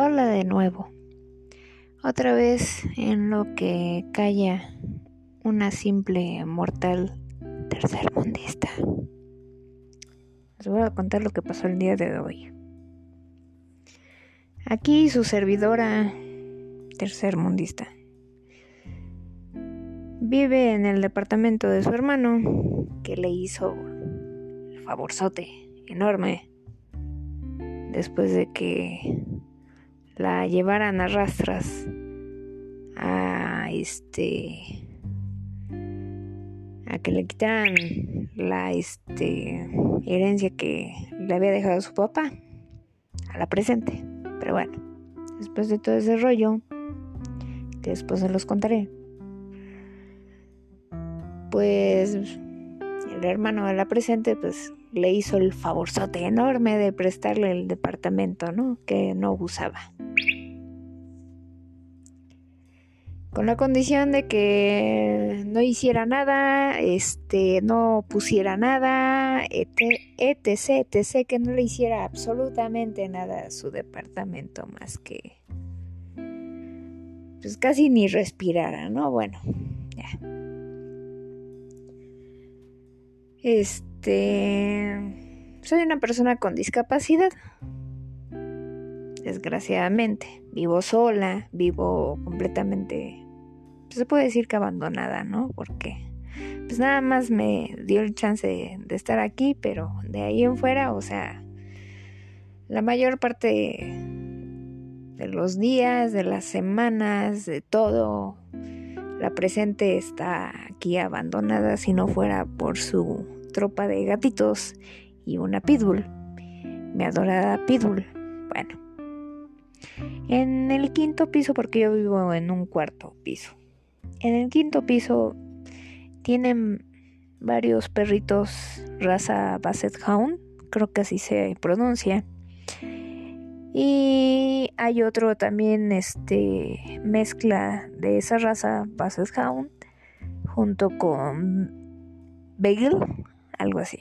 Hola de nuevo. Otra vez en lo que calla una simple mortal tercermundista. Les voy a contar lo que pasó el día de hoy. Aquí su servidora tercermundista vive en el departamento de su hermano que le hizo el favorzote enorme después de que la llevaran a rastras a este a que le quitaran la este herencia que le había dejado su papá a la presente. Pero bueno después de todo ese rollo que después se los contaré pues el hermano de la presente pues le hizo el favorzote enorme de prestarle el departamento, ¿no? Que no usaba. Con la condición de que no hiciera nada, este, no pusiera nada, etc, etc, que no le hiciera absolutamente nada a su departamento más que pues casi ni respirara, ¿no? Bueno, ya. Este, soy una persona con discapacidad. Desgraciadamente, vivo sola, vivo completamente, se puede decir que abandonada, ¿no? Porque pues nada más me dio el chance de estar aquí, pero de ahí en fuera, o sea, la mayor parte de los días, de las semanas, de todo, la presente está aquí abandonada si no fuera por su tropa de gatitos y una pitbull. Mi adorada pitbull. Bueno. En el quinto piso, porque yo vivo en un cuarto piso. En el quinto piso tienen varios perritos raza Basset Hound, creo que así se pronuncia. Y hay otro también, este, mezcla de esa raza Basset Hound junto con Bagel, algo así.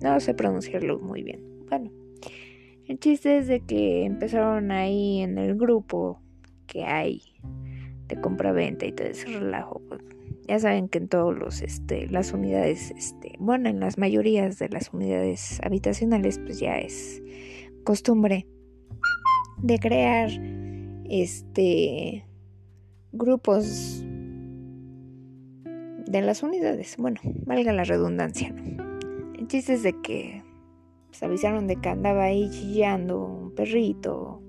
No sé pronunciarlo muy bien. Bueno, el chiste es de que empezaron ahí en el grupo que hay de compra-venta y todo ese relajo. Pues, ya saben que en todos los, este, las unidades, este, bueno, en las mayorías de las unidades habitacionales, pues ya es costumbre de crear, este, grupos de las unidades. Bueno, valga la redundancia. El chiste es de que se avisaron de que andaba ahí chillando un perrito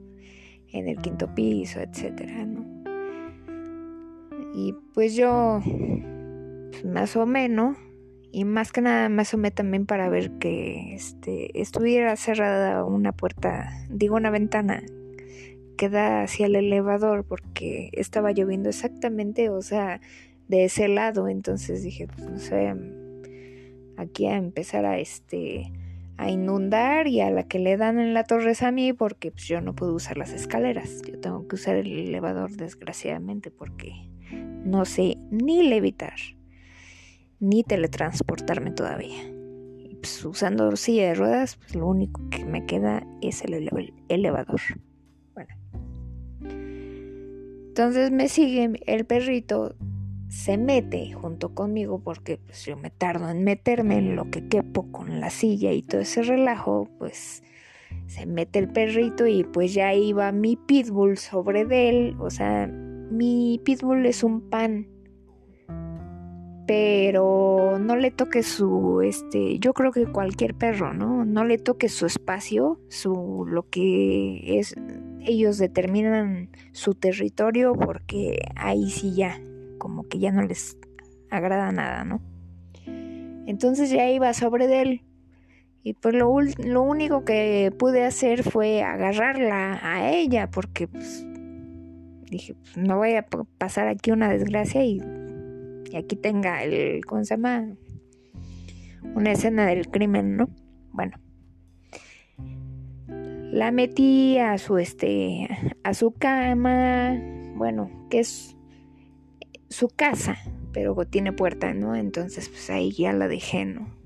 en el quinto piso, etcétera, ¿no? Y pues yo pues, más o menos y más que nada me asomé también para ver que este estuviera cerrada una puerta, digo una ventana que da hacia el elevador porque estaba lloviendo exactamente, o sea, de ese lado. Entonces dije, pues no sé, aquí a empezar a este a inundar y a la que le dan en la torre es a mí porque pues, yo no puedo usar las escaleras. Yo tengo que usar el elevador desgraciadamente porque no sé ni levitar ni teletransportarme todavía. Pues, usando silla de ruedas, pues lo único que me queda es el elevador. Bueno. Entonces me sigue el perrito se mete junto conmigo porque pues yo me tardo en meterme en lo que quepo con la silla y todo ese relajo, pues se mete el perrito y pues ya iba mi pitbull sobre él, o sea, mi pitbull es un pan, pero no le toque su, este, yo creo que cualquier perro, ¿no? No le toque su espacio, su, lo que es, ellos determinan su territorio porque ahí sí ya, como que ya no les agrada nada, ¿no? Entonces ya iba sobre de él. Y pues lo, lo único que pude hacer fue agarrarla a ella, porque pues, dije, pues, no voy a pasar aquí una desgracia y, y aquí tenga el, ¿cómo se llama? Una escena del crimen, ¿no? Bueno. La metí a su, este, a su cama, bueno, que es su casa, pero tiene puerta, ¿no? Entonces, pues ahí ya la dejé, ¿no?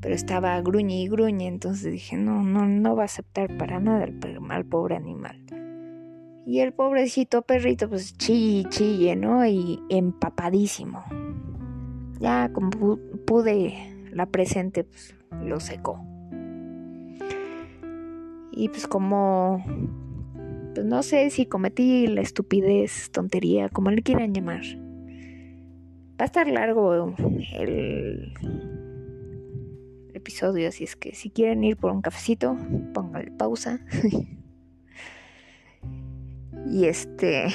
pero estaba gruñe y gruñe, entonces dije, no, no, no va a aceptar para nada al, pobre animal. Y el pobrecito perrito, pues chille, chille, ¿no? Y empapadísimo. Ya como pude la presente, pues lo secó. Y pues como, pues no sé si cometí la estupidez, tontería, como le quieran llamar. Va a estar largo el episodio, así es que si quieren ir por un cafecito, pónganle pausa. y este,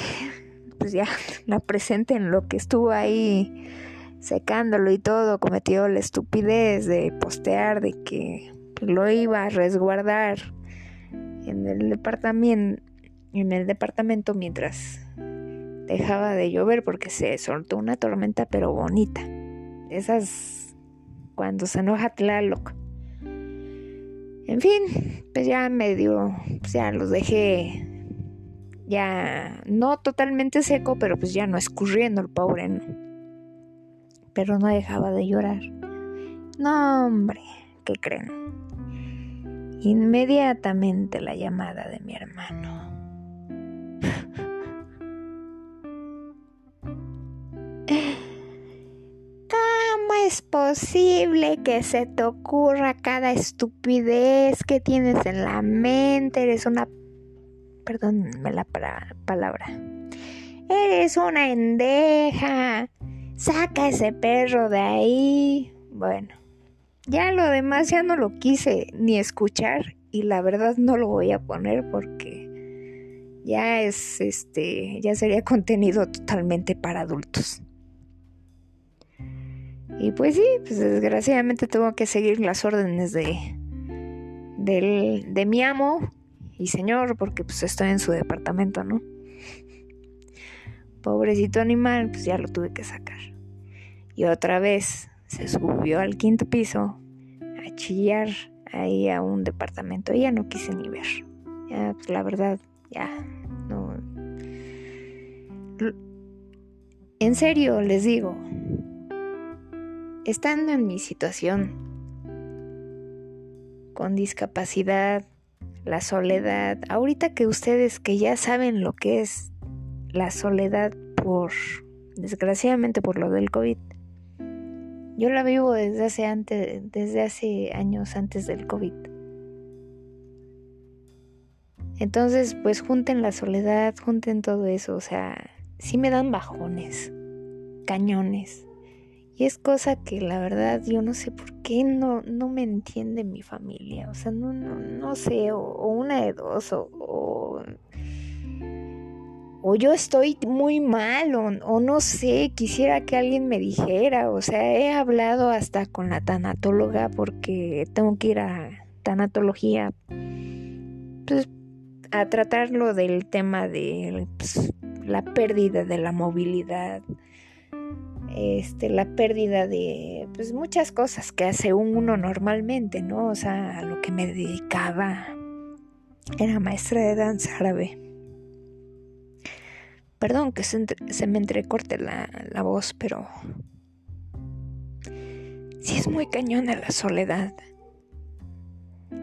pues ya la presente en lo que estuvo ahí secándolo y todo, cometió la estupidez de postear de que lo iba a resguardar en el departamento, en el departamento mientras dejaba de llover porque se soltó una tormenta pero bonita. Esas cuando se enoja Tlaloc. En fin, pues ya medio, pues ya los dejé ya no totalmente seco, pero pues ya no escurriendo el pobre, ¿no? Pero no dejaba de llorar. No, hombre, ¿qué creen? Inmediatamente la llamada de mi hermano. Es posible que se te ocurra cada estupidez que tienes en la mente? Eres una... Perdónenme la palabra. Eres una endeja. Saca ese perro de ahí. Bueno, ya lo demás ya no lo quise ni escuchar y la verdad no lo voy a poner porque ya es este, ya sería contenido totalmente para adultos. Y pues sí, pues desgraciadamente tengo que seguir las órdenes de, de mi amo y señor, porque pues estoy en su departamento, ¿no? Pobrecito animal, pues ya lo tuve que sacar. Y otra vez se subió al quinto piso a chillar ahí a un departamento. Ya no quise ni ver. Ya, pues la verdad, ya, no. En serio, les digo, estando en mi situación, con discapacidad, la soledad, ahorita que ustedes que ya saben lo que es la soledad por, desgraciadamente por lo del COVID, yo la vivo desde hace, antes, desde hace años antes del COVID. Entonces, pues junten la soledad, junten todo eso, o sea, sí me dan bajones, cañones. Y es cosa que la verdad yo no sé por qué no, no me entiende mi familia. O sea, no, no, no sé, o, una de dos, o, o, yo estoy muy mal, o, o, no sé, quisiera que alguien me dijera. O sea, he hablado hasta con la tanatóloga porque tengo que ir a tanatología. Pues a tratarlo del tema de pues, la pérdida de la movilidad este, la pérdida de pues, muchas cosas que hace uno normalmente, ¿no? O sea, a lo que me dedicaba era maestra de danza árabe. Perdón que se, me entrecorte la, la voz, pero sí es muy cañona la soledad.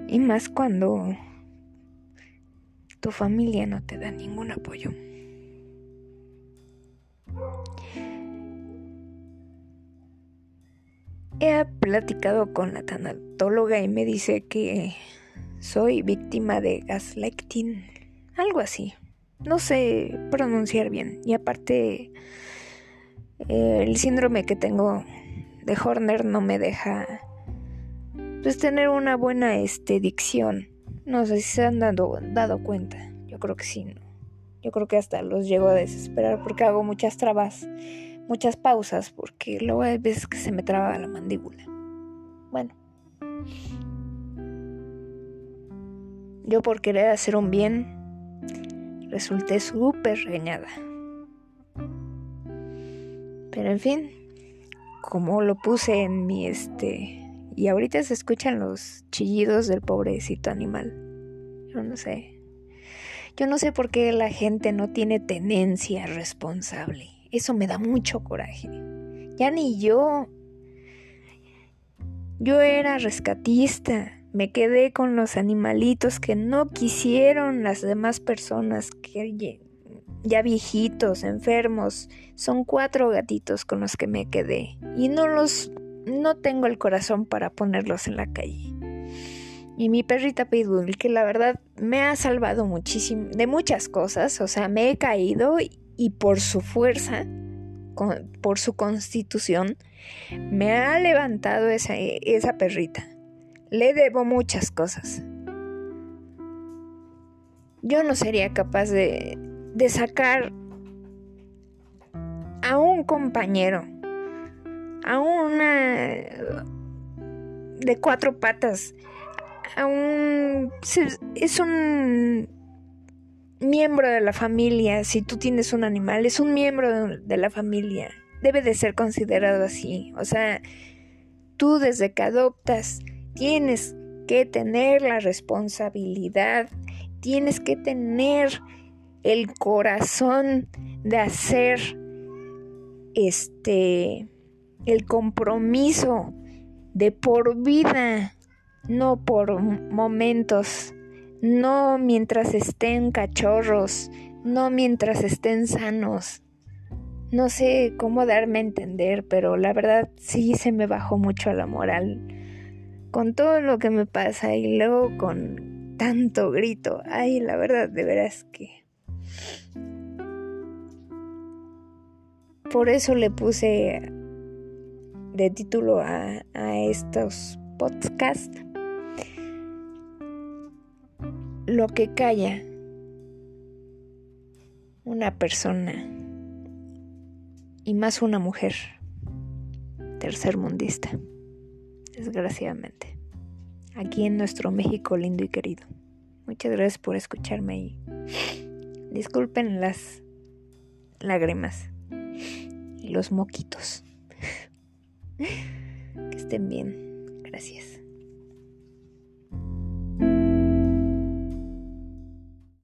Y más cuando tu familia no te da ningún apoyo. He platicado con la tanatóloga y me dice que soy víctima de gaslighting, algo así. No sé pronunciar bien. Y aparte, el síndrome que tengo de Horner no me deja pues tener una buena este, dicción. No sé si se han dado, dado cuenta. Yo creo que sí, ¿no? Yo creo que hasta los llego a desesperar porque hago muchas trabas muchas pausas porque luego hay veces que se me traba la mandíbula. Bueno. Yo por querer hacer un bien resulté súper reñada. Pero en fin, como lo puse en mi este... Y ahorita se escuchan los chillidos del pobrecito animal. Yo no sé. Yo no sé por qué la gente no tiene tenencia responsable. Eso me da mucho coraje. Ya ni yo. Yo era rescatista, me quedé con los animalitos que no quisieron las demás personas, que ya viejitos, enfermos. Son cuatro gatitos con los que me quedé y no los no tengo el corazón para ponerlos en la calle. Y mi perrita Pitbull, que la verdad me ha salvado muchísimo de muchas cosas, o sea, me he caído por su fuerza, por su constitución, me ha levantado esa, esa perrita. Le debo muchas cosas. Yo no sería capaz de, de sacar a un compañero, a una de cuatro patas, a un... es un miembro de la familia, si tú tienes un animal, es un miembro de, la familia. Debe de ser considerado así. O sea, tú desde que adoptas tienes que tener la responsabilidad, tienes que tener el corazón de hacer este el compromiso de por vida, no por momentos no mientras estén cachorros, no mientras estén sanos. No sé cómo darme a entender, pero la verdad sí se me bajó mucho la moral con todo lo que me pasa y luego con tanto grito. Ay, la verdad, de veras que... Por eso le puse de título a, a estos podcasts lo que calla una persona y más una mujer tercermundista, desgraciadamente, aquí en nuestro México lindo y querido. Muchas gracias por escucharme y disculpen las lágrimas y los moquitos. Que estén bien. Gracias.